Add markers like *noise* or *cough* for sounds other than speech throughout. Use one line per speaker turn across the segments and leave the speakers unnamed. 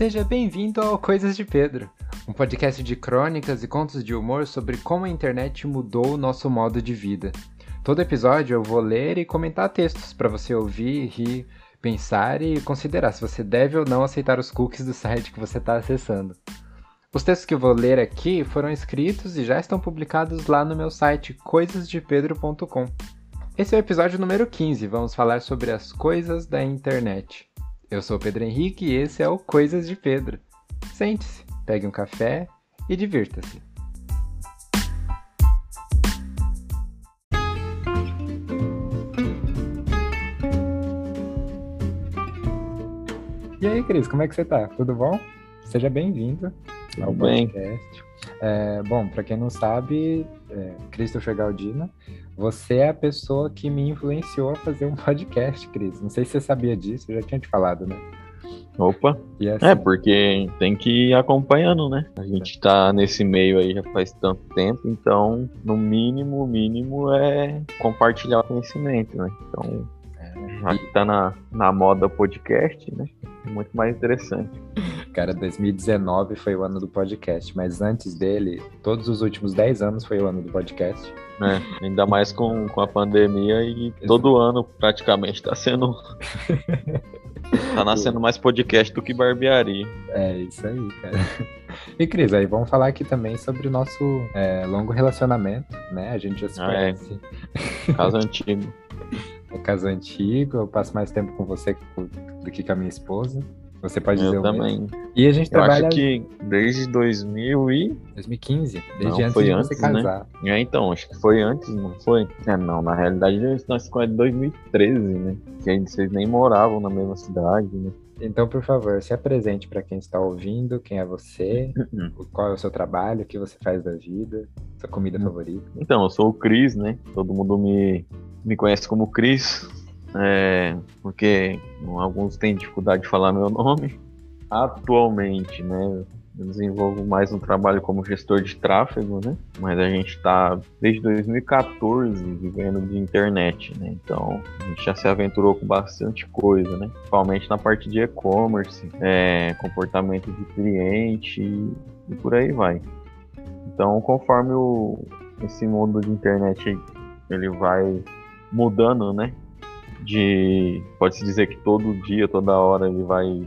Seja bem-vindo ao Coisas de Pedro, um podcast de crônicas e contos de humor sobre como a internet mudou o nosso modo de vida. Todo episódio eu vou ler e comentar textos para você ouvir, rir, pensar e considerar se você deve ou não aceitar os cookies do site que você está acessando. Os textos que eu vou ler aqui foram escritos e já estão publicados lá no meu site coisasdepedro.com. Esse é o episódio número 15, vamos falar sobre as coisas da internet. Eu sou o Pedro Henrique e esse é o Coisas de Pedro. Sente-se, pegue um café e divirta-se. E aí, Cris, como é que você tá? Tudo bom? Seja bem-vindo ao
bem.
podcast. É, bom, para quem não sabe, é, Christopher Galdino, você é a pessoa que me influenciou a fazer um *laughs* podcast, Cris. Não sei se você sabia disso, eu já tinha te falado, né?
Opa! Assim... É, porque tem que ir acompanhando, né? A gente tá nesse meio aí já faz tanto tempo, então, no mínimo, o mínimo é compartilhar o conhecimento, né? Então, já que tá na, na moda podcast, né? É muito mais interessante.
Cara, 2019 foi o ano do podcast, mas antes dele, todos os últimos 10 anos foi o ano do podcast.
É, ainda mais com, com a pandemia e todo ano praticamente tá sendo. *laughs* tá nascendo mais podcast do que barbearia.
É, isso aí, cara. E Cris, aí vamos falar aqui também sobre o nosso é, longo relacionamento, né? A gente já se ah, é. conhece.
É. Caso antigo.
É caso antigo, eu passo mais tempo com você do que com a minha esposa. Você pode dizer
eu também.
E a gente
eu
trabalha.
Acho que desde 2000 e
2015, desde
não,
antes
foi
de
antes,
você casar.
Né? É, então, acho que foi antes, não foi? É, não, na realidade nós ficamos em 2013, né? Que ainda vocês nem moravam na mesma cidade, né?
Então, por favor, se apresente para quem está ouvindo, quem é você, uhum. qual é o seu trabalho, o que você faz da vida, sua comida uhum. favorita.
Então, eu sou o Cris, né? Todo mundo me, me conhece como Cris, é, porque alguns têm dificuldade de falar meu nome. Atualmente, né, eu desenvolvo mais um trabalho como gestor de tráfego, né? Mas a gente está desde 2014 vivendo de internet, né? Então a gente já se aventurou com bastante coisa, né? Principalmente na parte de e-commerce, é, comportamento de cliente e, por aí vai. Então, conforme o, esse mundo de internet ele vai mudando, né? de pode-se dizer que todo dia, toda hora ele vai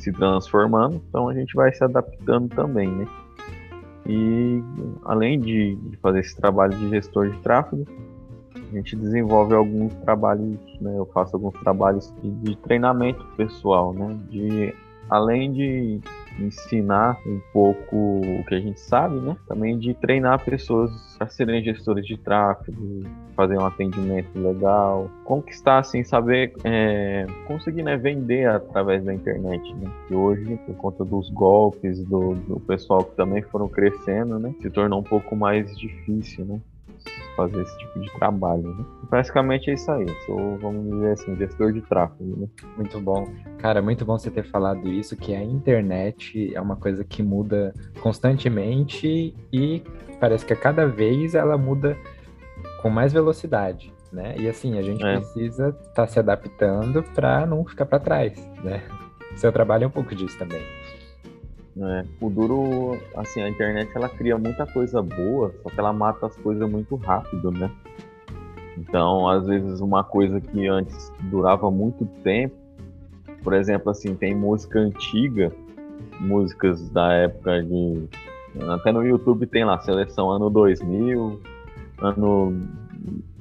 se transformando, então a gente vai se adaptando também, né? E além de fazer esse trabalho de gestor de tráfego, a gente desenvolve alguns trabalhos, né? Eu faço alguns trabalhos de, de treinamento pessoal, né? De além de ensinar um pouco o que a gente sabe, né? Também de treinar pessoas a serem gestores de tráfego, fazer um atendimento legal, conquistar, assim, saber é, conseguir né, vender através da internet, né? Que hoje, por conta dos golpes do, do pessoal que também foram crescendo, né? Se tornou um pouco mais difícil, né? Fazer esse tipo de trabalho. Né? Basicamente é isso aí. Eu sou, vamos dizer assim, gestor de tráfego. Né?
Muito bom. Cara, muito bom você ter falado isso, que a internet é uma coisa que muda constantemente e parece que a cada vez ela muda com mais velocidade. Né? E assim, a gente é. precisa estar tá se adaptando para não ficar para trás, né? *laughs* Seu trabalho é um pouco disso também.
É, o duro, assim, a internet ela cria muita coisa boa, só que ela mata as coisas muito rápido, né? Então, às vezes, uma coisa que antes durava muito tempo, por exemplo, assim, tem música antiga, músicas da época de. Até no YouTube tem lá, seleção ano 2000, ano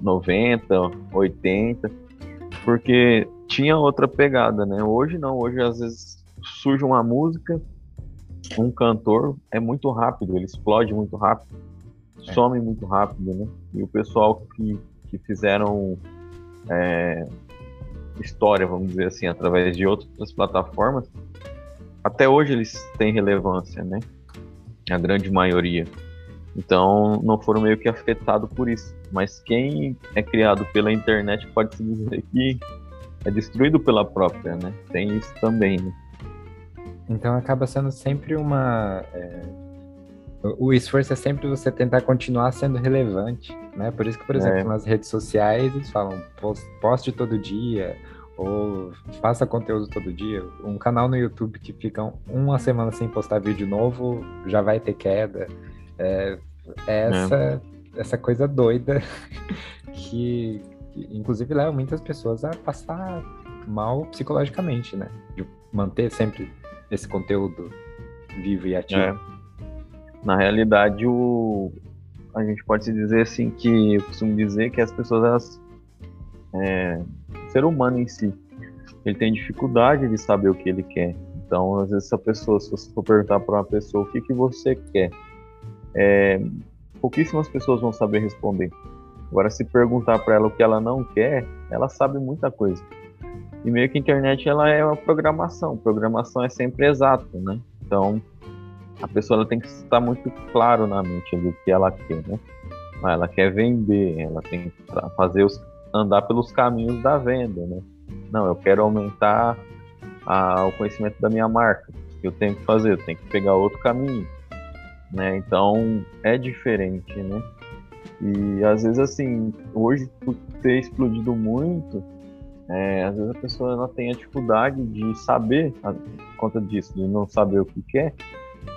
90, 80, porque tinha outra pegada, né? Hoje não, hoje às vezes surge uma música um cantor é muito rápido, ele explode muito rápido, é. some muito rápido, né? E o pessoal que, que fizeram é, história, vamos dizer assim, através de outras plataformas, até hoje eles têm relevância, né? A grande maioria. Então não foram meio que afetados por isso. Mas quem é criado pela internet pode se dizer que é destruído pela própria, né? Tem isso também, né?
Então acaba sendo sempre uma. É... O esforço é sempre você tentar continuar sendo relevante, né? Por isso que, por exemplo, é. nas redes sociais eles falam poste todo dia, ou faça conteúdo todo dia. Um canal no YouTube que fica uma semana sem postar vídeo novo já vai ter queda. É, é essa, é. essa coisa doida *laughs* que, que, inclusive, leva muitas pessoas a passar mal psicologicamente, né? De manter sempre esse conteúdo vivo e ativo. É.
Na realidade, o... a gente pode se dizer assim que eu costumo dizer que as pessoas elas é, ser humano em si. Ele tem dificuldade de saber o que ele quer. Então, às vezes, essa pessoa, se você for perguntar para uma pessoa o que, que você quer, é, pouquíssimas pessoas vão saber responder. Agora, se perguntar para ela o que ela não quer, ela sabe muita coisa. E meio que a internet ela é uma programação. Programação é sempre exato, né? Então, a pessoa tem que estar muito claro na mente do que ela quer, né? Ah, ela quer vender, ela tem que fazer os andar pelos caminhos da venda, né? Não, eu quero aumentar a, o conhecimento da minha marca. O que eu tenho que fazer? Eu tenho que pegar outro caminho, né? Então é diferente, né? E às vezes assim, hoje por ter explodido muito, é, às vezes a pessoa ela tem a dificuldade de saber, por conta disso, de não saber o que quer,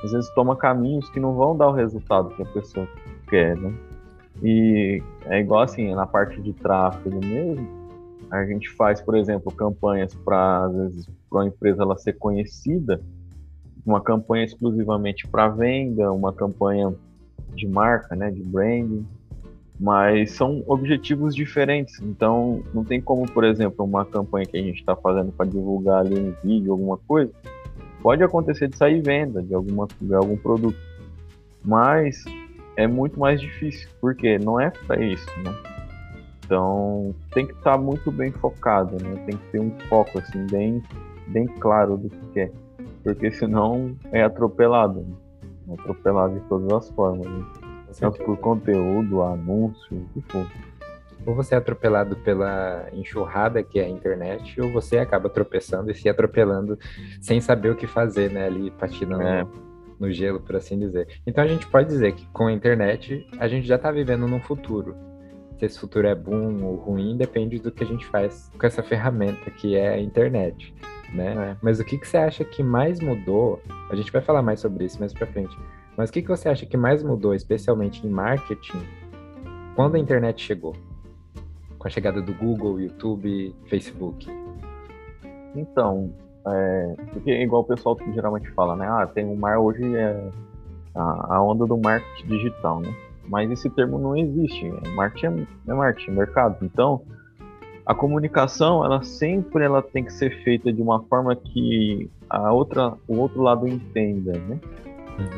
às vezes toma caminhos que não vão dar o resultado que a pessoa quer, né? E é igual assim, na parte de tráfego mesmo, a gente faz, por exemplo, campanhas para, às vezes, para uma empresa ela ser conhecida, uma campanha exclusivamente para venda, uma campanha de marca, né, de branding, mas são objetivos diferentes. Então, não tem como, por exemplo, uma campanha que a gente está fazendo para divulgar ali um vídeo, alguma coisa, pode acontecer de sair venda de, alguma, de algum produto, mas é muito mais difícil, porque não é para isso, né? Então tem que estar tá muito bem focado, né? Tem que ter um foco assim bem, bem claro do que quer, porque senão é atropelado, né? é atropelado de todas as formas, né? Tanto por conteúdo, anúncio, o que for.
Ou você é atropelado pela enxurrada que é a internet, ou você acaba tropeçando e se atropelando sem saber o que fazer, né? Ali patinando. É no gelo, por assim dizer. Então a gente pode dizer que com a internet a gente já está vivendo num futuro. Se esse futuro é bom ou ruim depende do que a gente faz com essa ferramenta que é a internet, né? É. Mas o que, que você acha que mais mudou? A gente vai falar mais sobre isso mais para frente. Mas o que, que você acha que mais mudou, especialmente em marketing, quando a internet chegou? Com a chegada do Google, YouTube, Facebook?
Então, é, porque igual o pessoal geralmente fala, né? Ah, tem um mar hoje é a, a, onda do marketing digital, né? Mas esse termo não existe. Marketing é, é marketing, é mercado. Então, a comunicação, ela sempre ela tem que ser feita de uma forma que a outra, o outro lado entenda, né?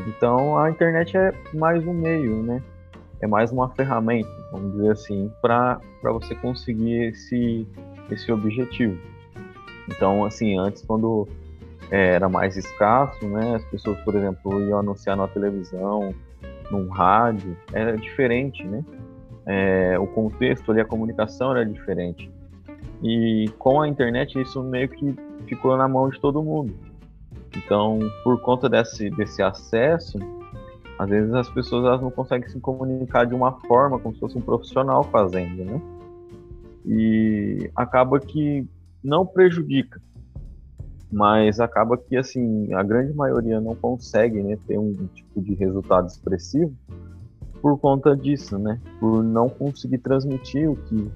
Então, a internet é mais um meio, né? É mais uma ferramenta, vamos dizer assim, para você conseguir esse, esse objetivo. Então, assim, antes quando é, era mais escasso, né, as pessoas, por exemplo, iam anunciar na televisão, num rádio, era diferente, né? É, o contexto ali, a comunicação era diferente. E com a internet isso meio que ficou na mão de todo mundo. Então, por conta desse, desse acesso, às vezes as pessoas elas não conseguem se comunicar de uma forma como se fosse um profissional fazendo, né? E acaba que não prejudica, mas acaba que assim a grande maioria não consegue né, ter um tipo de resultado expressivo por conta disso, né? Por não conseguir transmitir o que,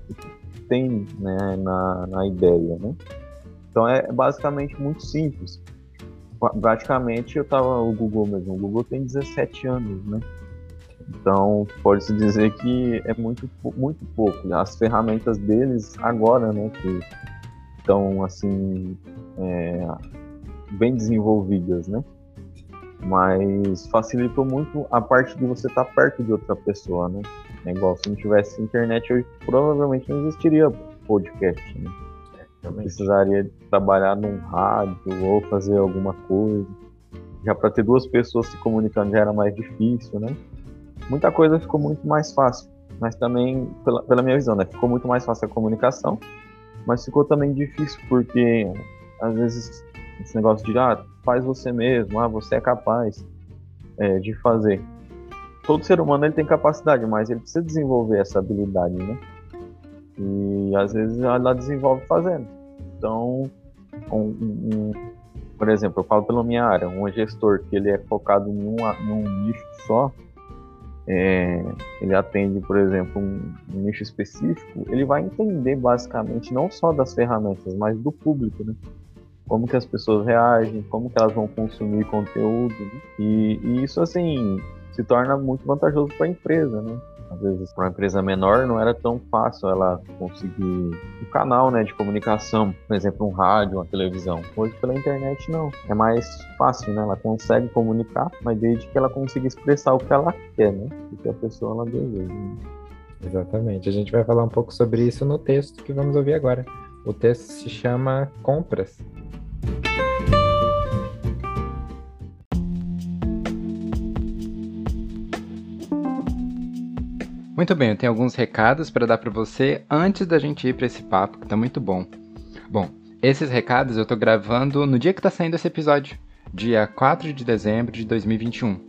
tem né, na, na ideia, né? Então é basicamente muito simples. Praticamente eu tava o Google mesmo. O Google tem 17 anos, né? Então pode-se dizer que é muito, muito pouco. As ferramentas deles agora, né? Que estão assim é, bem desenvolvidas, né? Mas facilitou muito a parte de você estar tá perto de outra pessoa, né? É igual se não tivesse internet, provavelmente não existiria podcast, né? Precisaria trabalhar num rádio ou fazer alguma coisa. Já para ter duas pessoas se comunicando já era mais difícil, né? Muita coisa ficou muito mais fácil, mas também, pela, pela minha visão, né? Ficou muito mais fácil a comunicação, mas ficou também difícil porque às vezes esse negócio de ah, faz você mesmo, ah, você é capaz é, de fazer. Todo ser humano ele tem capacidade, mas ele precisa desenvolver essa habilidade, né? E às vezes ela desenvolve fazendo. Então, um, um, por exemplo, eu falo pela minha área, um gestor que ele é focado em um, nicho só, é, ele atende, por exemplo, um, um, nicho específico, ele vai entender basicamente não só das ferramentas, mas do público, né? Como que as pessoas reagem, como que elas vão consumir conteúdo. Né? E, e isso, assim, se torna muito vantajoso para a empresa, né? Às vezes para uma empresa menor não era tão fácil ela conseguir um canal né, de comunicação, por exemplo, um rádio, uma televisão. Hoje pela internet não, é mais fácil, né? Ela consegue comunicar, mas desde que ela consiga expressar o que ela quer, né? O que a pessoa ela deseja. Né?
Exatamente. A gente vai falar um pouco sobre isso no texto que vamos ouvir agora. O texto se chama Compras. Muito bem, eu tenho alguns recados para dar para você antes da gente ir para esse papo que tá muito bom. Bom, esses recados eu tô gravando no dia que tá saindo esse episódio, dia 4 de dezembro de 2021.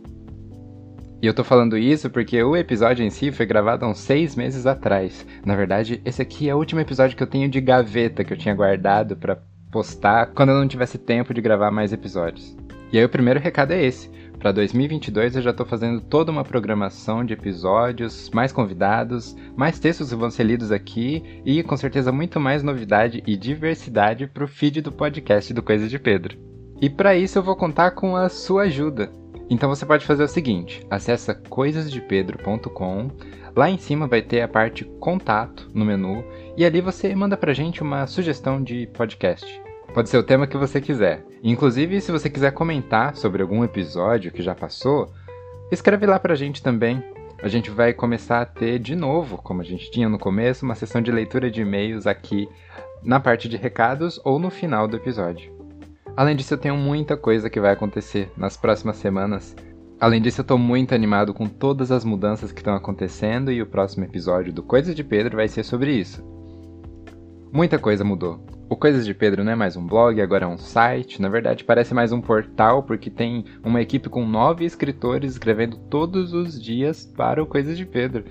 E eu tô falando isso porque o episódio em si foi gravado há uns seis meses atrás. Na verdade, esse aqui é o último episódio que eu tenho de gaveta que eu tinha guardado para postar quando eu não tivesse tempo de gravar mais episódios. E aí o primeiro recado é esse. Para 2022 eu já estou fazendo toda uma programação de episódios, mais convidados, mais textos vão ser lidos aqui e com certeza muito mais novidade e diversidade para o feed do podcast do Coisas de Pedro. E para isso eu vou contar com a sua ajuda. Então você pode fazer o seguinte: acessa coisasdepedro.com. Lá em cima vai ter a parte contato no menu e ali você manda pra gente uma sugestão de podcast. Pode ser o tema que você quiser. Inclusive, se você quiser comentar sobre algum episódio que já passou, escreve lá pra gente também. A gente vai começar a ter de novo, como a gente tinha no começo, uma sessão de leitura de e-mails aqui na parte de recados ou no final do episódio. Além disso, eu tenho muita coisa que vai acontecer nas próximas semanas. Além disso, eu tô muito animado com todas as mudanças que estão acontecendo e o próximo episódio do Coisas de Pedro vai ser sobre isso. Muita coisa mudou. O Coisas de Pedro não é mais um blog, agora é um site. Na verdade, parece mais um portal, porque tem uma equipe com nove escritores escrevendo todos os dias para o Coisas de Pedro.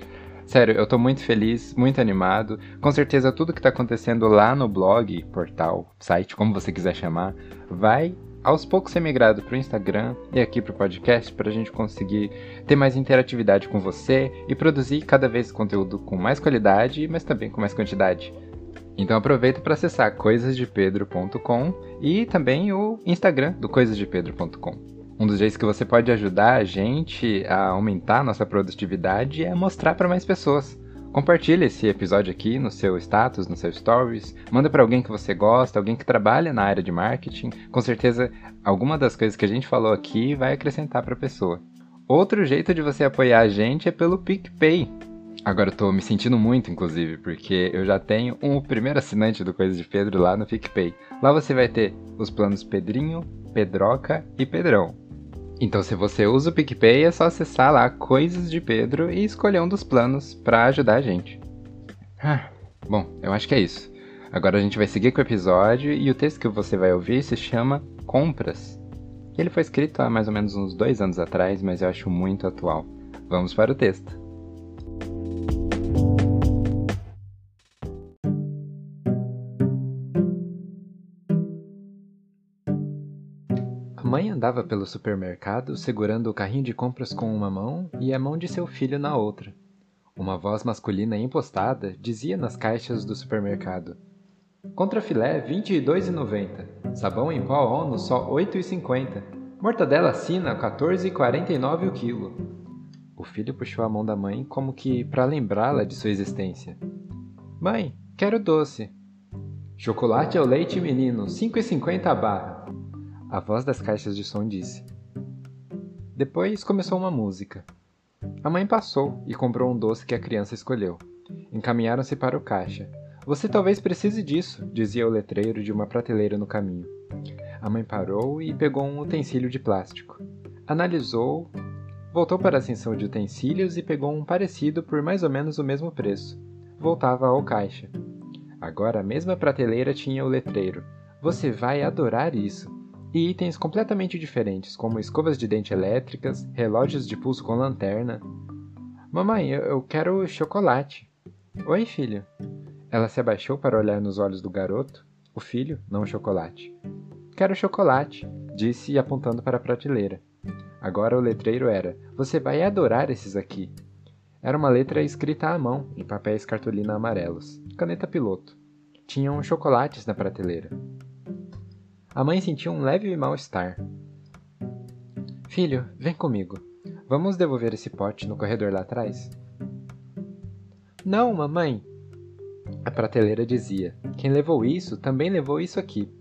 Sério, eu tô muito feliz, muito animado. Com certeza, tudo que tá acontecendo lá no blog, portal, site, como você quiser chamar, vai aos poucos ser migrado para o Instagram e aqui para o podcast para a gente conseguir ter mais interatividade com você e produzir cada vez conteúdo com mais qualidade, mas também com mais quantidade. Então aproveita para acessar coisasdepedro.com e também o Instagram do coisasdepedro.com. Um dos jeitos que você pode ajudar a gente a aumentar a nossa produtividade é mostrar para mais pessoas. Compartilhe esse episódio aqui no seu status, no seu stories, manda para alguém que você gosta, alguém que trabalha na área de marketing. Com certeza, alguma das coisas que a gente falou aqui vai acrescentar para a pessoa. Outro jeito de você apoiar a gente é pelo PicPay. Agora eu tô me sentindo muito, inclusive, porque eu já tenho um primeiro assinante do Coisas de Pedro lá no PicPay. Lá você vai ter os planos Pedrinho, Pedroca e Pedrão. Então, se você usa o PicPay, é só acessar lá Coisas de Pedro e escolher um dos planos para ajudar a gente. Ah, bom, eu acho que é isso. Agora a gente vai seguir com o episódio e o texto que você vai ouvir se chama Compras. Ele foi escrito há mais ou menos uns dois anos atrás, mas eu acho muito atual. Vamos para o texto. Andava pelo supermercado segurando o carrinho de compras com uma mão e a mão de seu filho na outra. Uma voz masculina impostada dizia nas caixas do supermercado: Contra filé R$ 22,90. Sabão em pó ONU só R$ 8,50. Mortadela sina R$ 14,49 o quilo. O filho puxou a mão da mãe como que para lembrá-la de sua existência. Mãe, quero doce. Chocolate ao leite menino, 5,50 a barra. A voz das caixas de som disse. Depois começou uma música. A mãe passou e comprou um doce que a criança escolheu. Encaminharam-se para o caixa. Você talvez precise disso, dizia o letreiro de uma prateleira no caminho. A mãe parou e pegou um utensílio de plástico. Analisou, voltou para a ascensão de utensílios e pegou um parecido por mais ou menos o mesmo preço. Voltava ao caixa. Agora a mesma prateleira tinha o letreiro. Você vai adorar isso e itens completamente diferentes, como escovas de dente elétricas, relógios de pulso com lanterna. Mamãe, eu quero chocolate. Oi, filho. Ela se abaixou para olhar nos olhos do garoto. O filho, não o chocolate. Quero chocolate, disse apontando para a prateleira. Agora o letreiro era: Você vai adorar esses aqui. Era uma letra escrita à mão, em papéis cartolina amarelos. Caneta piloto. Tinham chocolates na prateleira. A mãe sentiu um leve mal-estar. Filho, vem comigo. Vamos devolver esse pote no corredor lá atrás? Não, mamãe. A prateleira dizia: Quem levou isso também levou isso aqui.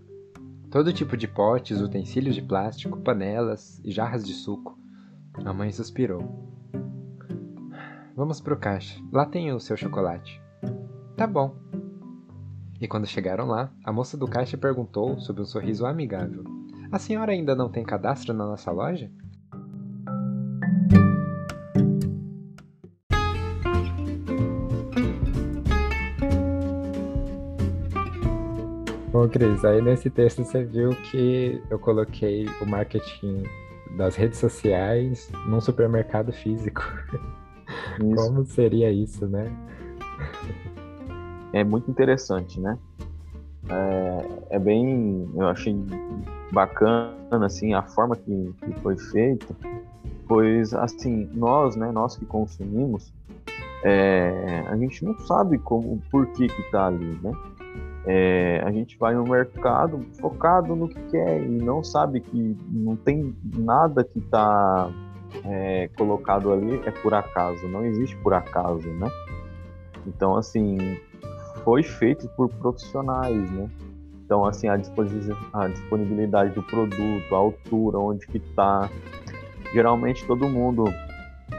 Todo tipo de potes, utensílios de plástico, panelas e jarras de suco. A mãe suspirou. Vamos pro caixa. Lá tem o seu chocolate. Tá bom. E quando chegaram lá, a moça do caixa perguntou, sob um sorriso amigável: A senhora ainda não tem cadastro na nossa loja? Bom, Cris, aí nesse texto você viu que eu coloquei o marketing das redes sociais num supermercado físico. *laughs* Isso. Como seria isso, né?
É muito interessante, né? É, é, bem, eu achei bacana assim a forma que, que foi feita, pois assim nós, né, nós que consumimos, é, a gente não sabe como, por que que tá ali, né? É, a gente vai no mercado focado no que quer e não sabe que não tem nada que está é, colocado ali é por acaso, não existe por acaso, né? Então, assim, foi feito por profissionais, né? Então, assim, a, a disponibilidade do produto, a altura, onde que está. Geralmente, todo mundo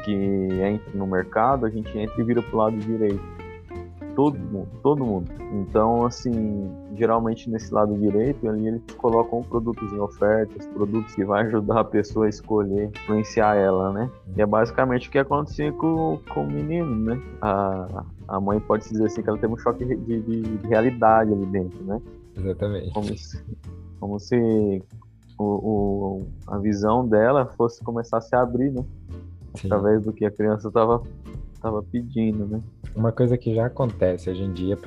que entra no mercado, a gente entra e vira para o lado direito todo mundo, todo mundo. Então, assim, geralmente nesse lado direito, ali eles colocam produtos em ofertas, produtos que vai ajudar a pessoa a escolher, influenciar ela, né? E é basicamente o que acontecia com, com o menino, né? A, a mãe pode dizer assim que ela teve um choque de, de, de realidade ali dentro, né?
Exatamente.
Como se, como se o, o, a visão dela fosse começar a se abrir, né? Sim. Através do que a criança estava tava pedindo, né?
Uma coisa que já acontece hoje em dia,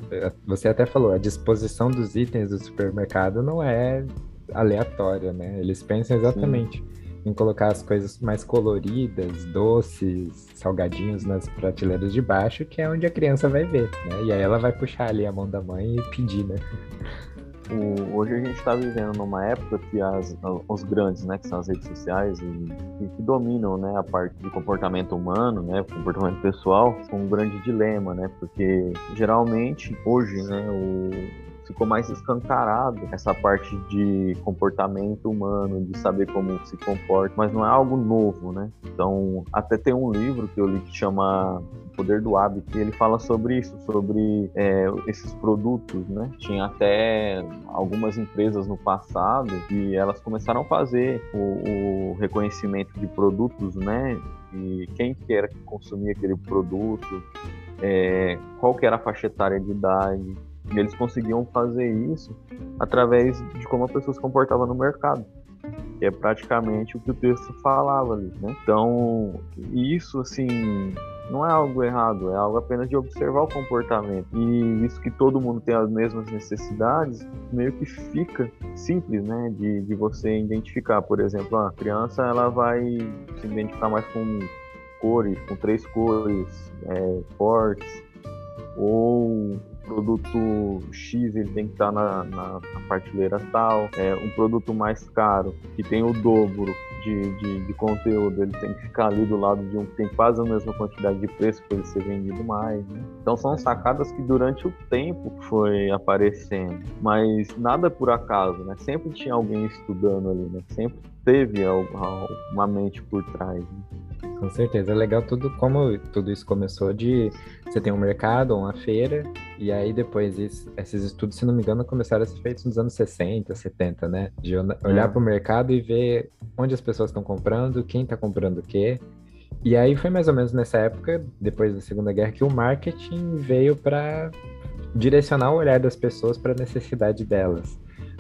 você até falou, a disposição dos itens do supermercado não é aleatória, né? Eles pensam exatamente Sim. em colocar as coisas mais coloridas, doces, salgadinhos nas prateleiras de baixo, que é onde a criança vai ver, né? E aí ela vai puxar ali a mão da mãe e pedir, né?
O, hoje a gente está vivendo numa época que as, os grandes, né, que são as redes sociais e, e, que dominam, né, a parte de comportamento humano, né, comportamento pessoal, são um grande dilema, né, porque geralmente hoje, né, o ficou mais escancarado essa parte de comportamento humano, de saber como se comporta, mas não é algo novo, né? Então, até tem um livro que eu li que chama O Poder do Hábito, e ele fala sobre isso, sobre é, esses produtos, né? Tinha até algumas empresas no passado que elas começaram a fazer o, o reconhecimento de produtos, né? E quem que era que consumia aquele produto, é, qual que era a faixa etária de idade, e eles conseguiam fazer isso através de como a pessoa se comportava no mercado. Que é praticamente o que o texto falava ali, né? Então, isso, assim, não é algo errado, é algo apenas de observar o comportamento. E isso que todo mundo tem as mesmas necessidades, meio que fica simples, né? De, de você identificar. Por exemplo, a criança, ela vai se identificar mais com cores, com três cores é, fortes, ou produto X ele tem que estar na, na, na prateleira tal, é, um produto mais caro que tem o dobro de, de, de, conteúdo, ele tem que ficar ali do lado de um que tem quase a mesma quantidade de preço para ele ser vendido mais. Né? Então são sacadas que durante o tempo foi aparecendo, mas nada por acaso, né? Sempre tinha alguém estudando ali, né? Sempre teve uma mente por trás. Né?
Com certeza. É legal tudo como tudo isso começou de você tem um mercado, uma feira, e aí depois isso, esses estudos, se não me engano, começaram a ser feitos nos anos 60, 70, né? De olhar é. para o mercado e ver onde as pessoas estão comprando, quem está comprando o quê. E aí foi mais ou menos nessa época, depois da Segunda Guerra, que o marketing veio para direcionar o olhar das pessoas para a necessidade delas.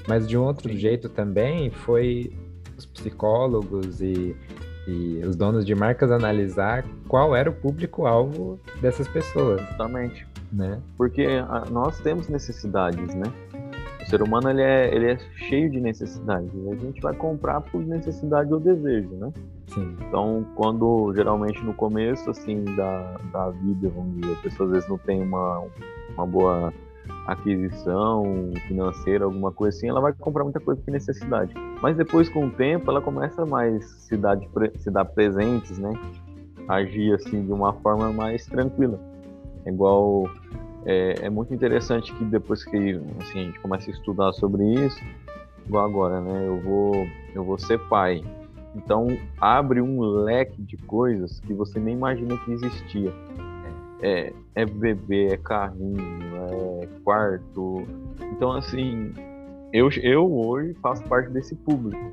Mas de um outro jeito também foi os psicólogos e e os donos de marcas analisar qual era o público-alvo dessas pessoas.
Exatamente. Né? Porque a, nós temos necessidades, né? O ser humano ele é, ele é cheio de necessidades. A gente vai comprar por necessidade ou desejo, né?
Sim.
Então, quando geralmente no começo assim da, da vida, vamos dizer, a pessoa às vezes não tem uma, uma boa aquisição financeira, alguma coisa assim, ela vai comprar muita coisa por necessidade. Mas depois, com o tempo, ela começa mais se dar, de, se dar presentes, né? Agir assim de uma forma mais tranquila. É igual é, é, muito interessante que depois que assim, a gente começa a estudar sobre isso, igual agora, né? Eu vou, eu vou ser pai. Então abre um leque de coisas que você nem imagina que existia. É, é bebê, é carrinho, é quarto. Então assim, eu, eu hoje faço parte desse público,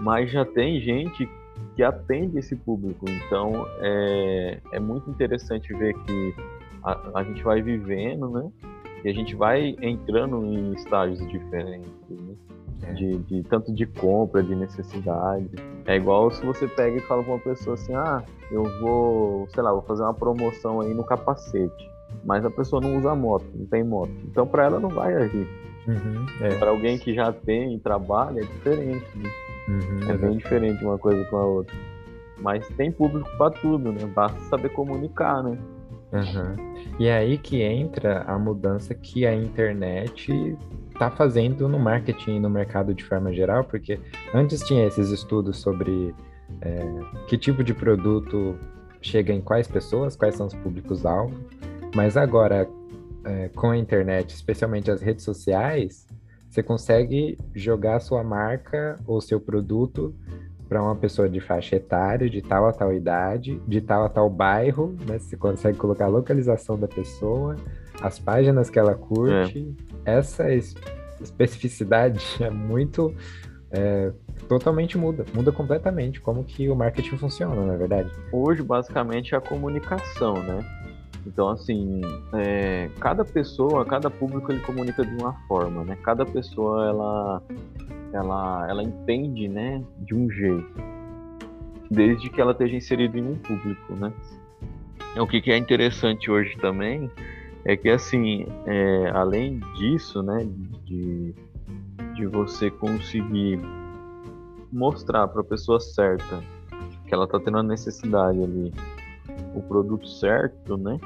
mas já tem gente que atende esse público. Então é, é muito interessante ver que a, a gente vai vivendo, né? E a gente vai entrando em estágios diferentes, né? É. De, de, tanto de compra, de necessidade. É igual se você pega e fala pra uma pessoa assim, ah, eu vou, sei lá, vou fazer uma promoção aí no capacete. Mas a pessoa não usa moto, não tem moto. Então para ela não vai agir. Uhum, é. Para alguém que já tem trabalho é diferente. Né? Uhum, é bem diferente uma coisa com a outra. Mas tem público para tudo, né? Basta saber comunicar, né?
Uhum. E é aí que entra a mudança que a internet está fazendo no marketing e no mercado de forma geral, porque antes tinha esses estudos sobre é, que tipo de produto chega em quais pessoas, quais são os públicos-alvo, mas agora, é, com a internet, especialmente as redes sociais, você consegue jogar sua marca ou seu produto para uma pessoa de faixa etária, de tal a tal idade, de tal a tal bairro, né? Você consegue colocar a localização da pessoa, as páginas que ela curte. É. Essa especificidade *laughs* é muito. É, totalmente muda, muda completamente como que o marketing funciona, na é verdade.
Hoje, basicamente, é a comunicação, né? Então, assim, é, cada pessoa, cada público, ele comunica de uma forma, né? Cada pessoa, ela ela, ela entende, né, de um jeito, desde que ela esteja inserida em um público, né. O que, que é interessante hoje também é que, assim, é, além disso, né, de, de você conseguir mostrar para a pessoa certa que ela está tendo a necessidade ali, o produto certo, né,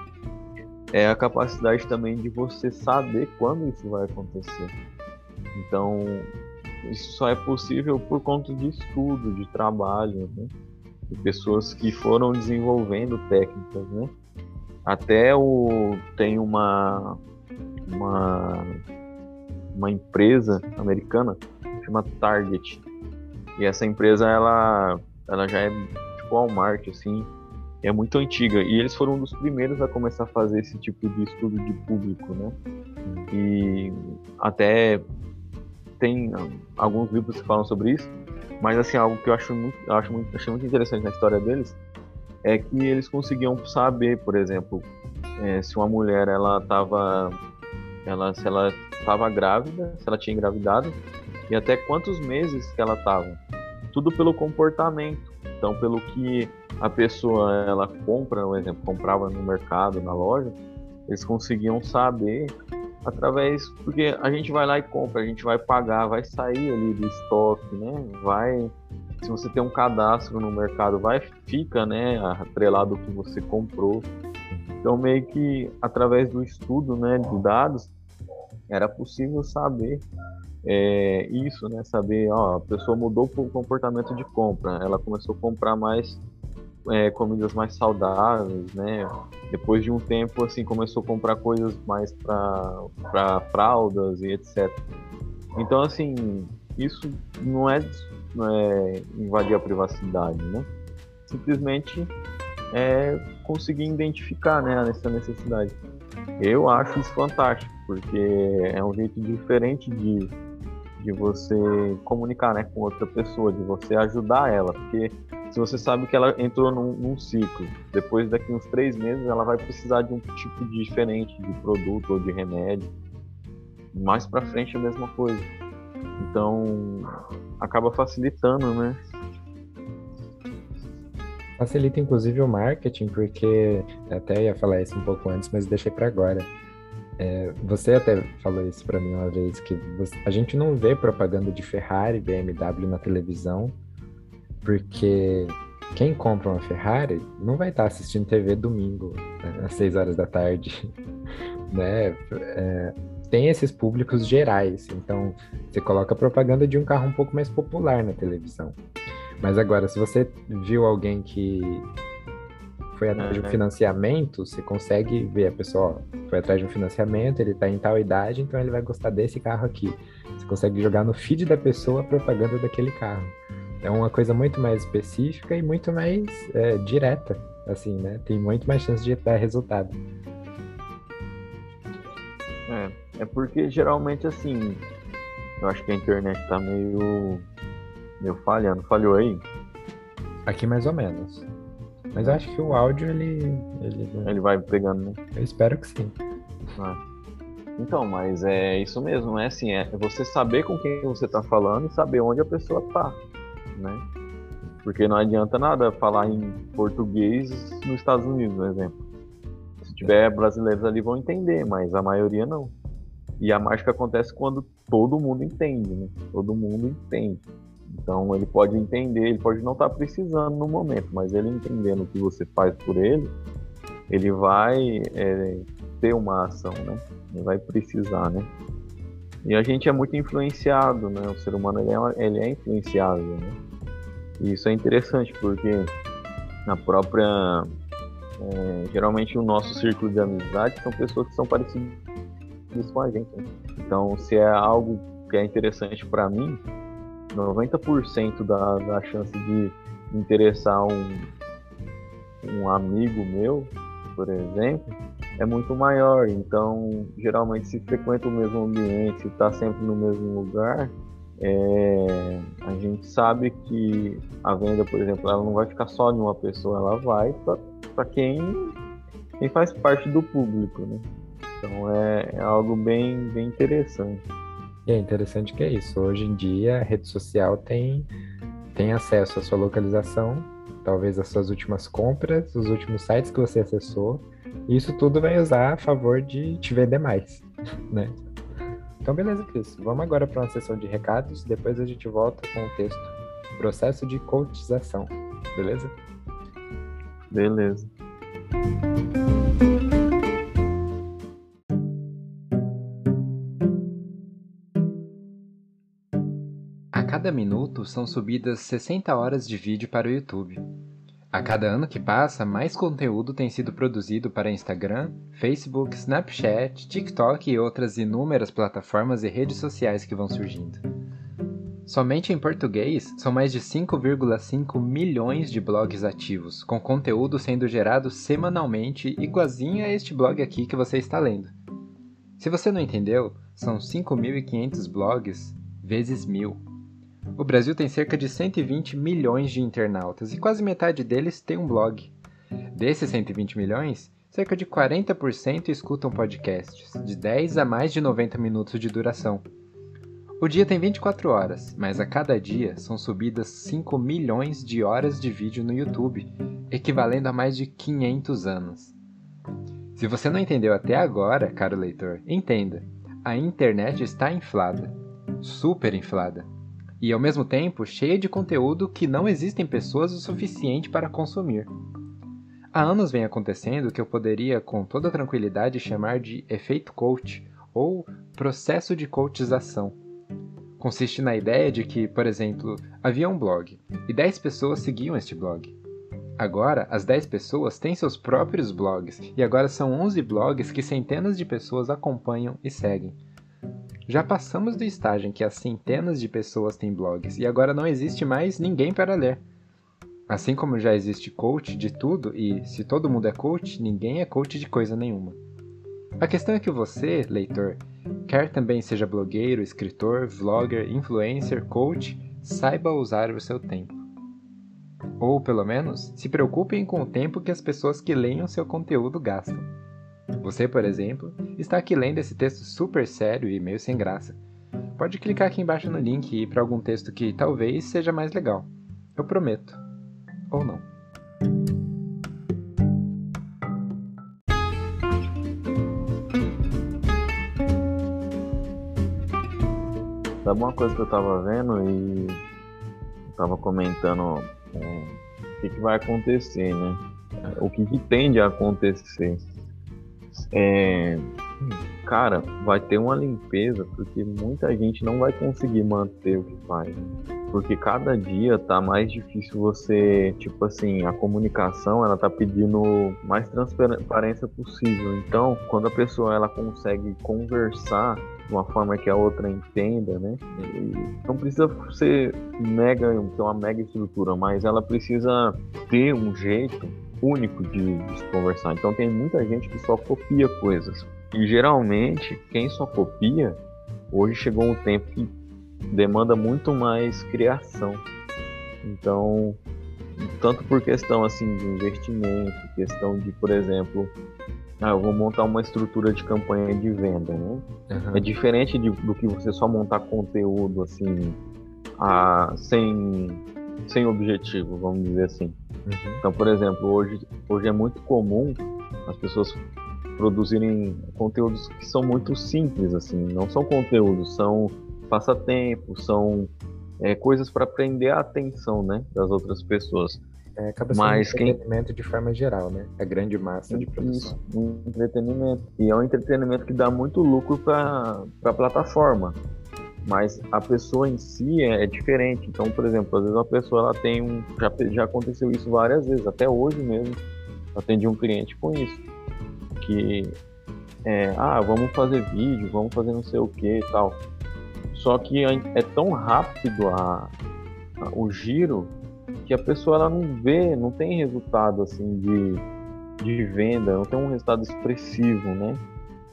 é a capacidade também de você saber quando isso vai acontecer. Então, isso só é possível por conta de estudo, de trabalho, né? de pessoas que foram desenvolvendo técnicas, né? Até o tem uma uma uma empresa americana chama Target e essa empresa ela ela já é tipo Walmart assim é muito antiga e eles foram um dos primeiros a começar a fazer esse tipo de estudo de público, né? E até tem alguns livros que falam sobre isso, mas assim, algo que eu acho muito, eu acho muito, achei muito interessante na história deles é que eles conseguiam saber, por exemplo, é, se uma mulher ela estava ela se ela estava grávida, se ela tinha engravidado e até quantos meses que ela estava. Tudo pelo comportamento. Então, pelo que a pessoa ela compra, por exemplo, comprava no mercado, na loja, eles conseguiam saber através porque a gente vai lá e compra, a gente vai pagar, vai sair ali do estoque, né? Vai se você tem um cadastro no mercado, vai fica, né, atrelado ao que você comprou. Então meio que através do estudo, né, de dados, era possível saber é, isso, né? Saber, ó, a pessoa mudou o comportamento de compra, ela começou a comprar mais é, comidas mais saudáveis, né? Depois de um tempo, assim, começou a comprar coisas mais para fraldas e etc. Então, assim, isso não é, não é invadir a privacidade, né? Simplesmente é conseguir identificar, né, essa necessidade. Eu acho isso fantástico, porque é um jeito diferente de, de você comunicar, né, com outra pessoa, de você ajudar ela, porque se você sabe que ela entrou num, num, ciclo, depois daqui uns três meses ela vai precisar de um tipo diferente de produto ou de remédio. Mais para frente a mesma coisa. Então acaba facilitando, né?
Facilita inclusive o marketing, porque até ia falar isso um pouco antes, mas deixei para agora. É, você até falou isso para mim uma vez, que você, a gente não vê propaganda de Ferrari, BMW na televisão, porque quem compra uma Ferrari não vai estar assistindo TV domingo, né, às 6 horas da tarde, *laughs* né? É, tem esses públicos gerais, então você coloca propaganda de um carro um pouco mais popular na televisão. Mas agora, se você viu alguém que foi atrás de um financiamento, você consegue ver a pessoa foi atrás de um financiamento, ele está em tal idade, então ele vai gostar desse carro aqui. Você consegue jogar no feed da pessoa a propaganda daquele carro. É uma coisa muito mais específica e muito mais é, direta, assim, né? Tem muito mais chance de dar resultado.
É, é porque geralmente assim, eu acho que a internet tá meio, meio falhando. Falhou aí?
Aqui mais ou menos. Mas eu acho que o áudio ele.
Ele, ele vai pegando, né?
Eu espero que sim.
Ah. Então, mas é isso mesmo, é assim, é você saber com quem você está falando e saber onde a pessoa está, né? Porque não adianta nada falar em português nos Estados Unidos, por exemplo. Se tiver brasileiros ali vão entender, mas a maioria não. E a mágica acontece quando todo mundo entende, né? Todo mundo entende. Então ele pode entender, ele pode não estar tá precisando no momento, mas ele entendendo o que você faz por ele, ele vai é, ter uma ação, né? Ele vai precisar, né? E a gente é muito influenciado, né? O ser humano ele é, ele é influenciável, né? E isso é interessante porque na própria é, geralmente o nosso círculo de amizade são pessoas que são parecidas com a gente. Né? Então, se é algo que é interessante para mim, 90% da, da chance de interessar um, um amigo meu, por exemplo, é muito maior. Então, geralmente, se frequenta o mesmo ambiente, se está sempre no mesmo lugar, é, a gente sabe que a venda, por exemplo, ela não vai ficar só de uma pessoa, ela vai para quem, quem faz parte do público, né? Então é, é algo bem, bem interessante.
E é interessante que é isso. Hoje em dia, a rede social tem, tem acesso à sua localização, talvez às suas últimas compras, os últimos sites que você acessou. E isso tudo vai usar a favor de te vender mais, *laughs* né? Então, beleza, Cris. Vamos agora para uma sessão de recados. Depois a gente volta com o texto Processo de Cotização. Beleza?
Beleza.
Cada minuto são subidas 60 horas de vídeo para o YouTube. A cada ano que passa, mais conteúdo tem sido produzido para Instagram, Facebook, Snapchat, TikTok e outras inúmeras plataformas e redes sociais que vão surgindo. Somente em português, são mais de 5,5 milhões de blogs ativos, com conteúdo sendo gerado semanalmente, igualzinho a este blog aqui que você está lendo. Se você não entendeu, são 5.500 blogs vezes mil. O Brasil tem cerca de 120 milhões de internautas e quase metade deles tem um blog. Desses 120 milhões, cerca de 40% escutam podcasts, de 10 a mais de 90 minutos de duração. O dia tem 24 horas, mas a cada dia são subidas 5 milhões de horas de vídeo no YouTube, equivalendo a mais de 500 anos. Se você não entendeu até agora, caro leitor, entenda. A internet está inflada, super inflada e ao mesmo tempo cheia de conteúdo que não existem pessoas o suficiente para consumir. Há anos vem acontecendo que eu poderia com toda tranquilidade chamar de efeito coach ou processo de coachização. Consiste na ideia de que, por exemplo, havia um blog e 10 pessoas seguiam este blog. Agora, as 10 pessoas têm seus próprios blogs e agora são 11 blogs que centenas de pessoas acompanham e seguem. Já passamos do estágio em que as centenas de pessoas têm blogs e agora não existe mais ninguém para ler. Assim como já existe coach de tudo e se todo mundo é coach, ninguém é coach de coisa nenhuma. A questão é que você, leitor, quer também seja blogueiro, escritor, vlogger, influencer, coach, saiba usar o seu tempo. Ou, pelo menos, se preocupem com o tempo que as pessoas que leiam seu conteúdo gastam. Você, por exemplo, está aqui lendo esse texto super sério e meio sem graça. Pode clicar aqui embaixo no link e ir para algum texto que talvez seja mais legal. Eu prometo. Ou não.
Sabe uma coisa que eu tava vendo e tava comentando hum, o que, que, vai acontecer, né? O que, que tende a acontecer. É, cara, vai ter uma limpeza porque muita gente não vai conseguir manter o que faz. Né? Porque cada dia tá mais difícil você, tipo assim, a comunicação, ela tá pedindo mais transparência possível. Então, quando a pessoa ela consegue conversar de uma forma que a outra entenda, né? E não precisa ser mega, ter uma mega estrutura, mas ela precisa ter um jeito único de, de se conversar. Então tem muita gente que só copia coisas. E geralmente, quem só copia, hoje chegou um tempo que demanda muito mais criação. Então, tanto por questão assim de investimento, questão de, por exemplo, ah, eu vou montar uma estrutura de campanha de venda, né? Uhum. É diferente de, do que você só montar conteúdo assim, a, sem, sem objetivo, vamos dizer assim. Uhum. Então, por exemplo, hoje, hoje é muito comum as pessoas produzirem conteúdos que são muito simples, assim, não são conteúdos, são passatempos, são é, coisas para prender a atenção, né, das outras pessoas.
É, acaba sendo Mas um entretenimento quem... de forma geral, né? A grande massa de produção.
Isso, um entretenimento. E é um entretenimento que dá muito lucro para a plataforma. Mas a pessoa em si é, é, diferente. Então, por exemplo, às vezes uma pessoa ela tem um. Já, já aconteceu isso várias vezes, até hoje mesmo. Atendi um cliente com isso. Que é, ah, vamos fazer vídeo, vamos fazer não sei o que e tal. Só que é, é tão rápido a, a, o giro que a pessoa ela não vê, não tem resultado assim de, de venda, não tem um resultado expressivo, né?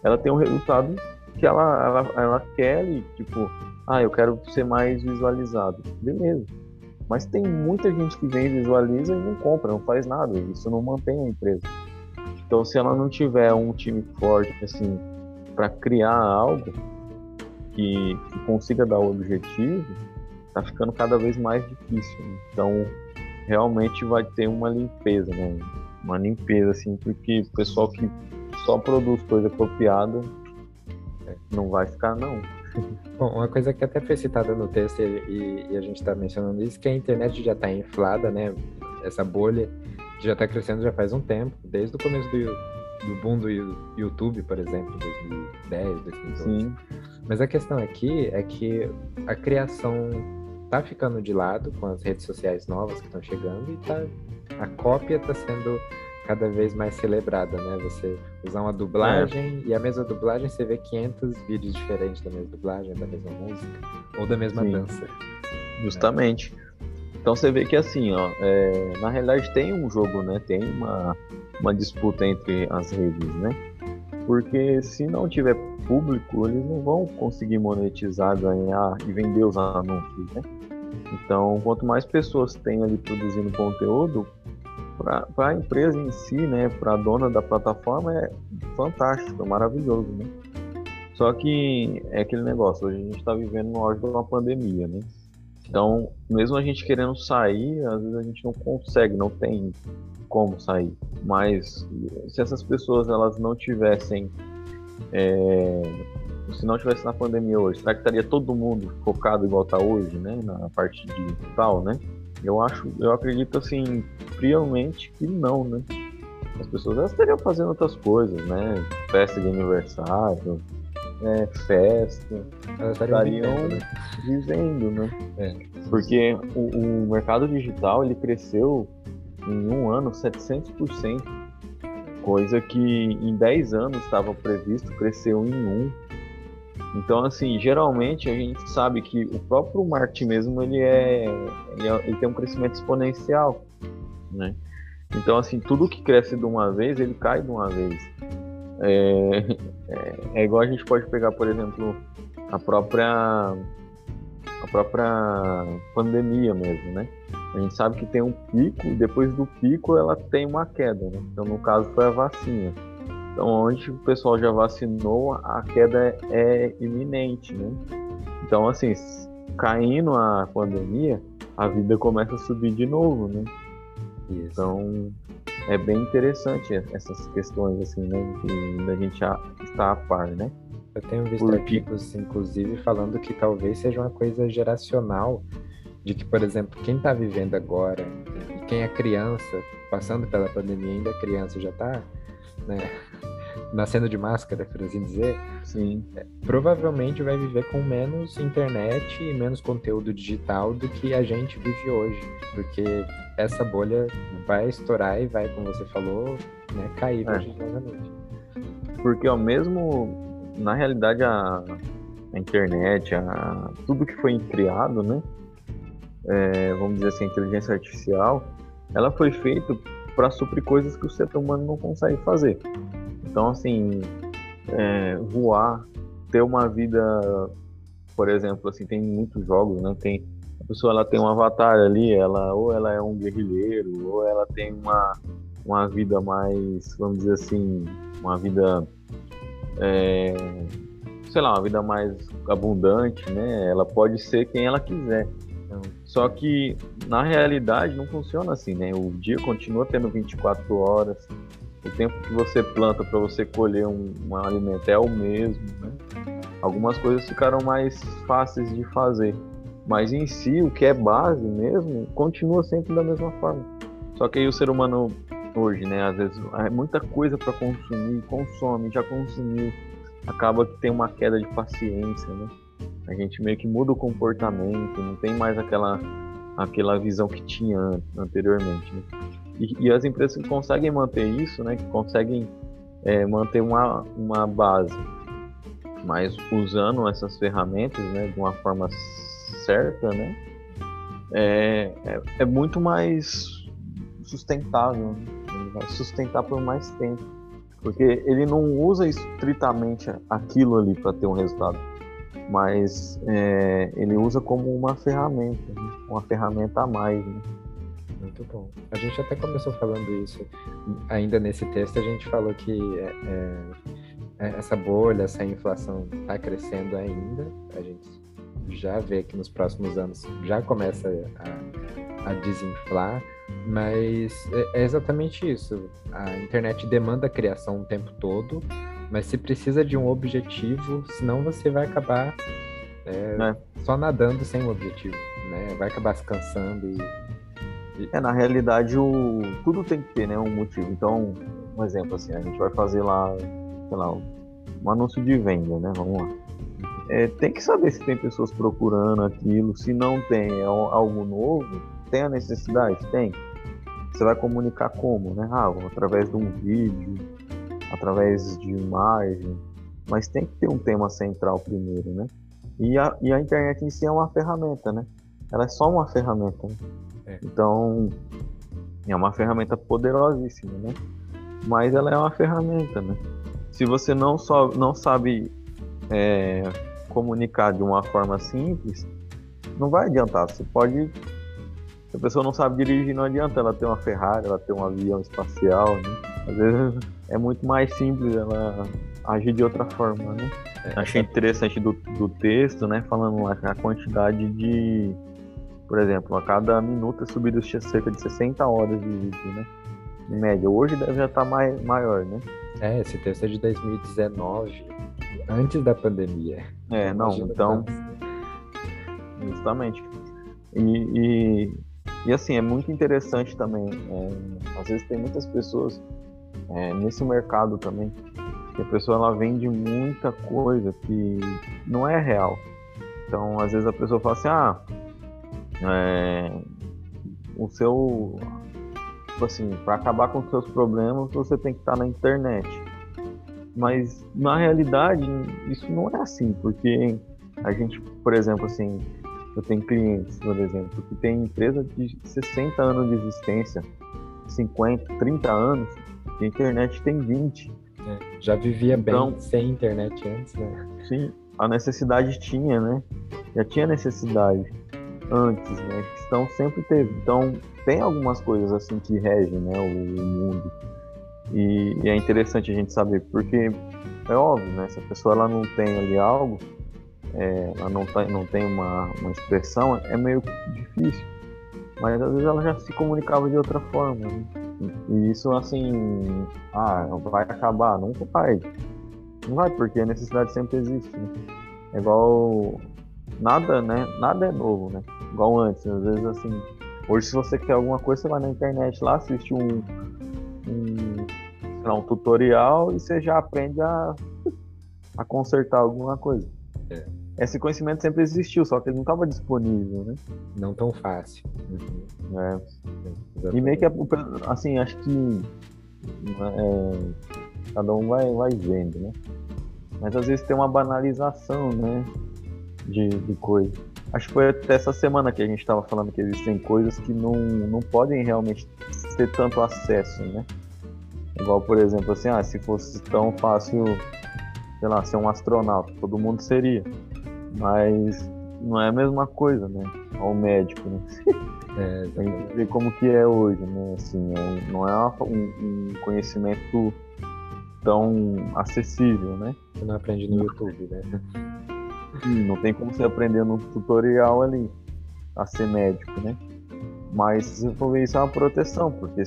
Ela tem um resultado que ela, ela, ela quer e, tipo, ah, eu quero ser mais visualizado. Beleza. Mas tem muita gente que vem, visualiza e não compra, não faz nada. Isso não mantém a empresa. Então, se ela não tiver um time forte, assim, para criar algo que, que consiga dar o objetivo, tá ficando cada vez mais difícil. Então, realmente vai ter uma limpeza, né? Uma limpeza, assim, porque o pessoal que só produz coisa copiada não vai ficar, não. *laughs*
Bom, uma coisa que até foi citada no texto e, e a gente está mencionando isso, que a internet já está inflada, né? Essa bolha já está crescendo já faz um tempo, desde o começo do, do boom do YouTube, por exemplo, 2010, 2012. Sim. Mas a questão aqui é que a criação tá ficando de lado com as redes sociais novas que estão chegando e tá, a cópia está sendo cada vez mais celebrada, né? Você usar uma dublagem é. e a mesma dublagem você vê 500 vídeos diferentes da mesma dublagem, da mesma música ou da mesma Sim. dança.
Justamente. Então você vê que assim, ó, é, na realidade tem um jogo, né? Tem uma, uma disputa entre as redes, né? Porque se não tiver público, eles não vão conseguir monetizar, ganhar e vender os anúncios, né? Então, quanto mais pessoas tem ali produzindo conteúdo, para a empresa em si, né, para a dona da plataforma é fantástico, é maravilhoso, né? Só que é aquele negócio, hoje a gente está vivendo no auge de uma pandemia, né? Então, mesmo a gente querendo sair, às vezes a gente não consegue, não tem como sair. Mas se essas pessoas elas não tivessem, é, se não tivesse na pandemia hoje, será que estaria todo mundo focado igual está hoje, né, na parte digital, né? Eu acho, eu acredito assim, friamente que não, né? As pessoas elas estariam fazendo outras coisas, né? Festa de aniversário, né? festa. Elas estariam vivendo, né? vivendo, né? É. Porque o, o mercado digital ele cresceu em um ano 700%, coisa que em 10 anos estava previsto, cresceu em um. Então, assim, geralmente a gente sabe que o próprio marketing mesmo, ele é, ele, é, ele tem um crescimento exponencial, né? Então, assim, tudo que cresce de uma vez, ele cai de uma vez. É, é, é igual a gente pode pegar, por exemplo, a própria a própria pandemia mesmo, né? A gente sabe que tem um pico e depois do pico ela tem uma queda, né? Então, no caso, foi a vacina. Então, onde o pessoal já vacinou, a queda é iminente, né? Então, assim, caindo a pandemia, a vida começa a subir de novo, né? Isso. Então, é bem interessante essas questões, assim, né? De, a gente estar a par, né?
Eu tenho visto artigos, inclusive, falando que talvez seja uma coisa geracional, de que, por exemplo, quem está vivendo agora, e quem é criança, passando pela pandemia, ainda é criança, já está né, nascendo de máscara, por assim dizer,
Sim.
É, provavelmente vai viver com menos internet e menos conteúdo digital do que a gente vive hoje, porque essa bolha vai estourar e vai, como você falou, né, cair é. vertiginosamente.
Porque ao mesmo, na realidade, a, a internet, a, tudo que foi criado, né, é, vamos dizer assim, a inteligência artificial, ela foi feita para suprir coisas que o ser humano não consegue fazer. Então, assim, é, voar, ter uma vida, por exemplo, assim, tem muitos jogos, né? Tem a pessoa ela tem um avatar ali, ela ou ela é um guerrilheiro, ou ela tem uma uma vida mais, vamos dizer assim, uma vida é, sei lá, uma vida mais abundante, né? Ela pode ser quem ela quiser. Só que na realidade não funciona assim, né? O dia continua tendo 24 horas, o tempo que você planta para você colher um, um, alimento é o mesmo. Né? Algumas coisas ficaram mais fáceis de fazer, mas em si o que é base mesmo continua sempre da mesma forma. Só que aí o ser humano hoje, né, às vezes é muita coisa para consumir, consome, já consumiu, acaba que tem uma queda de paciência, né? A gente meio que muda o comportamento, não tem mais aquela aquela visão que tinha anteriormente. Né? E, e, as empresas que conseguem manter isso, né, que conseguem é, manter uma, uma base, mas usando essas ferramentas né, de uma forma certa, né, é, é, é muito mais sustentável. Né? Vai sustentar por mais tempo. Porque ele não usa estritamente aquilo ali para ter um resultado, mas é, ele usa como uma ferramenta, né? uma ferramenta a mais. Né?
Muito bom. A gente até começou falando isso. Ainda nesse texto, a gente falou que é, é, é essa bolha, essa inflação está crescendo ainda. A gente já vê que nos próximos anos já começa a, a desinflar, mas é, é exatamente isso. A internet demanda a criação o tempo todo, mas se precisa de um objetivo, senão você vai acabar é, é. só nadando sem um objetivo, né? Vai acabar se cansando e
é, na realidade, o... tudo tem que ter né, um motivo. Então, um exemplo assim, a gente vai fazer lá, sei lá, um anúncio de venda, né? Vamos lá. É, tem que saber se tem pessoas procurando aquilo, se não tem é algo novo, tem a necessidade? Tem. Você vai comunicar como, né? Ah, através de um vídeo, através de imagem, mas tem que ter um tema central primeiro, né? E a, e a internet em si é uma ferramenta, né? Ela é só uma ferramenta. Né? É. Então, é uma ferramenta poderosíssima, né? Mas ela é uma ferramenta, né? Se você não, só, não sabe é, comunicar de uma forma simples, não vai adiantar. Você pode. Se a pessoa não sabe dirigir, não adianta ela ter uma Ferrari, ela ter um avião espacial, né? Às vezes é muito mais simples ela agir de outra forma, né? É, Achei interessante do, do texto, né? Falando a quantidade de por exemplo, a cada minuto é subido cerca de 60 horas de vídeo, né? Em média. Hoje deve já estar tá mais, maior, né?
É, esse texto é de 2019, antes da pandemia.
É, não, Imagina então. Justamente. E, e, e, assim, é muito interessante também. É, às vezes tem muitas pessoas é, nesse mercado também que a pessoa ela vende muita coisa que não é real. Então, às vezes a pessoa fala assim: ah é, o seu tipo assim para acabar com os seus problemas você tem que estar na internet. Mas na realidade isso não é assim porque a gente por exemplo assim eu tenho clientes por exemplo que tem empresa de 60 anos de existência 50 30 anos e a internet tem 20
é, já vivia então, bem sem internet antes né?
Sim a necessidade tinha né? Já tinha necessidade antes, né? Cristão sempre teve. Então, tem algumas coisas assim que regem, né, o, mundo. E, e, é interessante a gente saber, porque é óbvio, né? Se a pessoa ela não tem ali algo, é, ela não, tá, não tem uma, uma expressão, é meio difícil. Mas às vezes ela já se comunicava de outra forma. Né? E isso assim, ah, vai acabar, nunca vai. Não vai, porque a necessidade sempre existe, né? É igual. Nada, né? Nada é novo, né? Igual antes, às vezes assim. Hoje, se você quer alguma coisa, você vai na internet lá, assiste um, um, lá, um tutorial e você já aprende a, a consertar alguma coisa. É. Esse conhecimento sempre existiu, só que ele não estava disponível, né?
Não tão fácil.
Uhum. É. E meio que, assim, acho que é, cada um vai, vai vendo, né? Mas às vezes tem uma banalização, né? De, de coisa. Acho que foi até essa semana que a gente estava falando que existem coisas que não, não podem realmente ter tanto acesso, né? Igual, por exemplo, assim, ah, se fosse tão fácil, sei lá, ser um astronauta, todo mundo seria. Mas não é a mesma coisa, né? Ao médico, né? *laughs* É, a gente vê como que é hoje, né? Assim, é, não é um, um, conhecimento tão acessível, né?
Você não aprende no YouTube, né? *laughs*
Não tem como você aprender no tutorial ali a ser médico, né? Mas se for ver isso é uma proteção, porque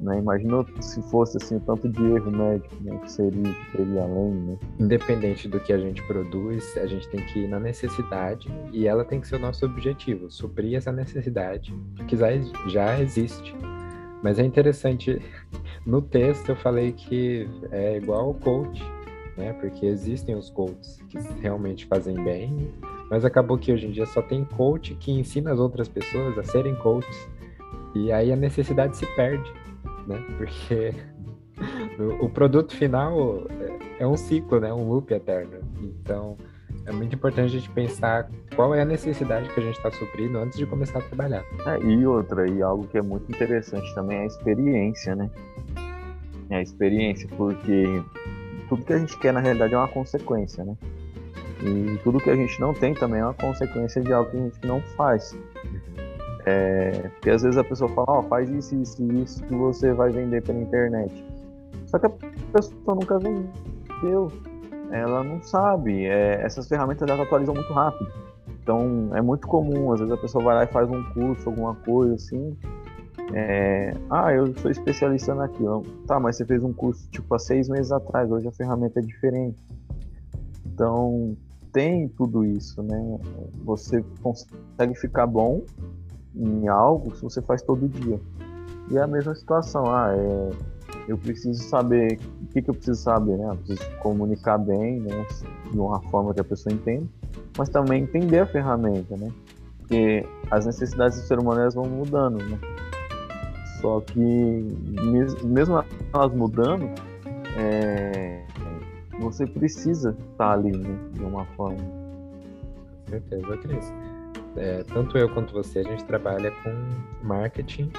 né, imagina se fosse assim tanto de erro médico, né, que seria, seria além, né?
Independente do que a gente produz, a gente tem que ir na necessidade e ela tem que ser o nosso objetivo, suprir essa necessidade que já, já existe. Mas é interessante, *laughs* no texto eu falei que é igual o coach, né? Porque existem os coaches que realmente fazem bem, mas acabou que hoje em dia só tem coach que ensina as outras pessoas a serem coaches. E aí a necessidade se perde, né? *laughs* Porque o produto final é, é um ciclo, né? Um loop eterno. Então, é muito importante a gente pensar qual é a necessidade que a gente está suprindo antes de começar a trabalhar.
É, e outra, e algo que é muito interessante também é a experiência, né? É a experiência, porque tudo que a gente quer na realidade é uma consequência, né? E tudo que a gente não tem também é uma consequência de algo que a gente não faz. É, porque às vezes a pessoa fala, ó, oh, faz isso, isso e isso que você vai vender pela internet. Só que a pessoa nunca vendeu. Ela não sabe. É, essas ferramentas elas atualizam muito rápido. Então é muito comum, às vezes a pessoa vai lá e faz um curso, alguma coisa assim, é, ah, eu sou especialista naquilo. Tá, mas você fez um curso tipo há seis meses atrás, hoje a ferramenta é diferente. Então tem tudo isso, né? Você consegue ficar bom em algo se você faz todo dia. E é a mesma situação, ah, é, eu preciso saber o que, que eu preciso saber, né? Eu preciso comunicar bem, né? De uma forma que a pessoa entenda, mas também entender a ferramenta, né? Porque as necessidades do ser humano vão mudando, né? Só que mesmo elas mudando, é, você precisa estar ali, né, de uma forma.
Com certeza, Cris. É, tanto eu quanto você, a gente trabalha com marketing.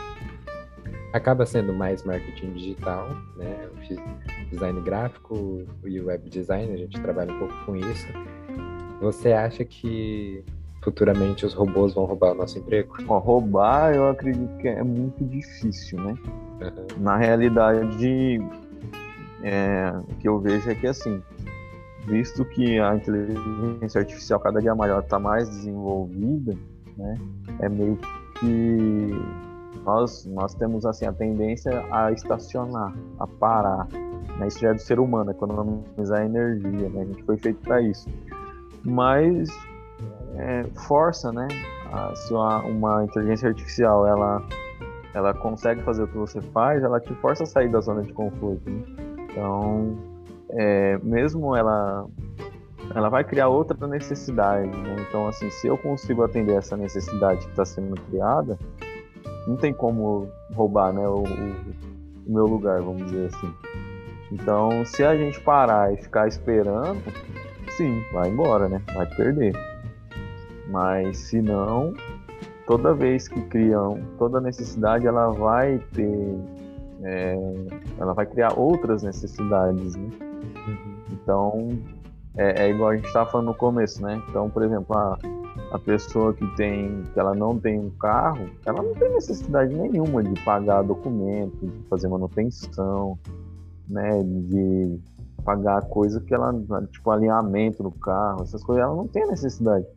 Acaba sendo mais marketing digital, né? Eu fiz design gráfico e web design, a gente trabalha um pouco com isso. Você acha que futuramente os robôs vão roubar o nosso emprego?
Roubar eu acredito que é muito difícil, né? Uhum. Na realidade, é, o que eu vejo é que assim, visto que a inteligência artificial cada dia maior está mais desenvolvida, né? É meio que nós, nós temos assim a tendência a estacionar, a parar. Né? Isso já é do ser humano, economizar energia, né? A gente foi feito para isso. Mas é, força, né? A, se uma, uma, inteligência artificial ela, ela consegue fazer o que você faz, ela te força a sair da zona de conforto. Né? Então, é, mesmo ela ela vai criar outra necessidade. Né? Então, assim, se eu consigo atender essa necessidade que está sendo criada, não tem como roubar né, o, o, meu lugar, vamos dizer assim. Então, se a gente parar e ficar esperando, sim, vai embora, né? Vai perder. Mas se não, toda vez que criam, toda necessidade ela vai ter, é, ela vai criar outras necessidades, né? Uhum. Então é, é, igual a gente estava falando no começo, né? Então, por exemplo, a, a pessoa que tem, que ela não tem um carro, ela não tem necessidade nenhuma de pagar documento, de fazer manutenção, né? De pagar coisa que ela, tipo alinhamento no carro, essas coisas, ela não tem necessidade.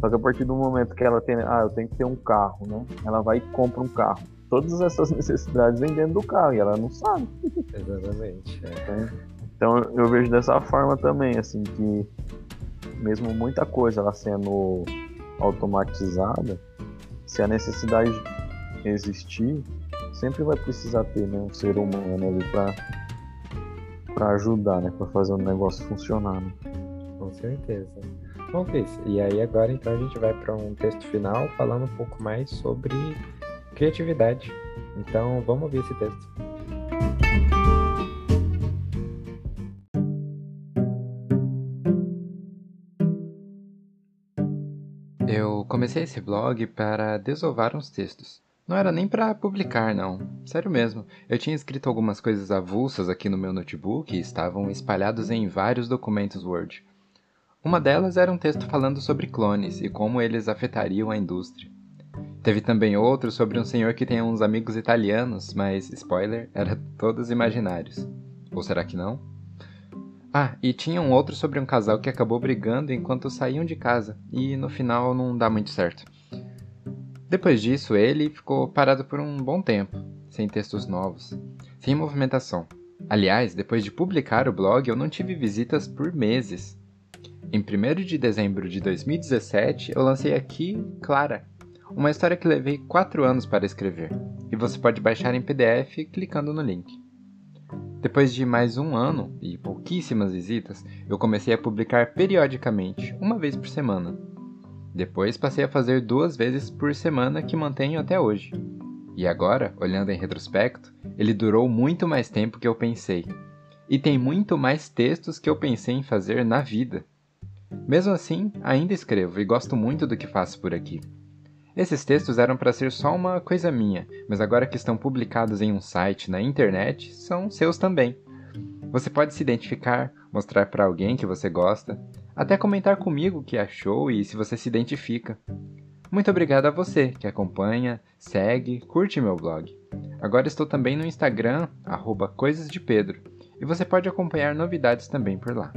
Só que a partir do momento que ela tem, ah, eu tenho que ter um carro, né? Ela vai e compra um carro. Todas essas *laughs* necessidades vêm dentro do carro e ela não sabe.
Exatamente. É.
Então, Então eu vejo dessa forma também, assim, que mesmo muita coisa ela sendo automatizada, se a necessidade existir, sempre vai precisar ter né, um ser humano ali para para ajudar, né, para fazer o negócio funcionar. Né?
Com certeza. Cris, e aí agora então a gente vai para um texto final falando um pouco mais sobre criatividade. Então vamos ouvir esse texto. Eu comecei esse blog para desovar uns textos. Não era nem para publicar, não. Sério mesmo. Eu tinha escrito algumas coisas avulsas aqui no meu notebook e estavam espalhados em vários documentos Word. Uma delas era um texto falando sobre clones e como eles afetariam a indústria. Teve também outro sobre um senhor que tem uns amigos italianos, mas, spoiler, era todos imaginários. Ou será que não? Ah, e tinha um outro sobre um casal que acabou brigando enquanto saíam de casa, e no final não dá muito certo. Depois disso, ele ficou parado por um bom tempo, sem textos novos, sem movimentação. Aliás, depois de publicar o blog, eu não tive visitas por meses. Em 1 de dezembro de 2017, eu lancei aqui Clara, uma história que levei 4 anos para escrever, e você pode baixar em PDF clicando no link. Depois de mais um ano e pouquíssimas visitas, eu comecei a publicar periodicamente, uma vez por semana, depois passei a fazer duas vezes por semana que mantenho até hoje. E agora, olhando em retrospecto, ele durou muito mais tempo que eu pensei. E tem muito mais textos que eu pensei em fazer na vida. Mesmo assim, ainda escrevo e gosto muito do que faço por aqui. Esses textos eram para ser só uma coisa minha, mas agora que estão publicados em um site na internet, são seus também. Você pode se identificar, mostrar para alguém que você gosta, até comentar comigo o que achou e se você se identifica. Muito obrigado a você que acompanha, segue, curte meu blog. Agora estou também no Instagram, arroba Coisas de Pedro, e você pode acompanhar novidades também por lá.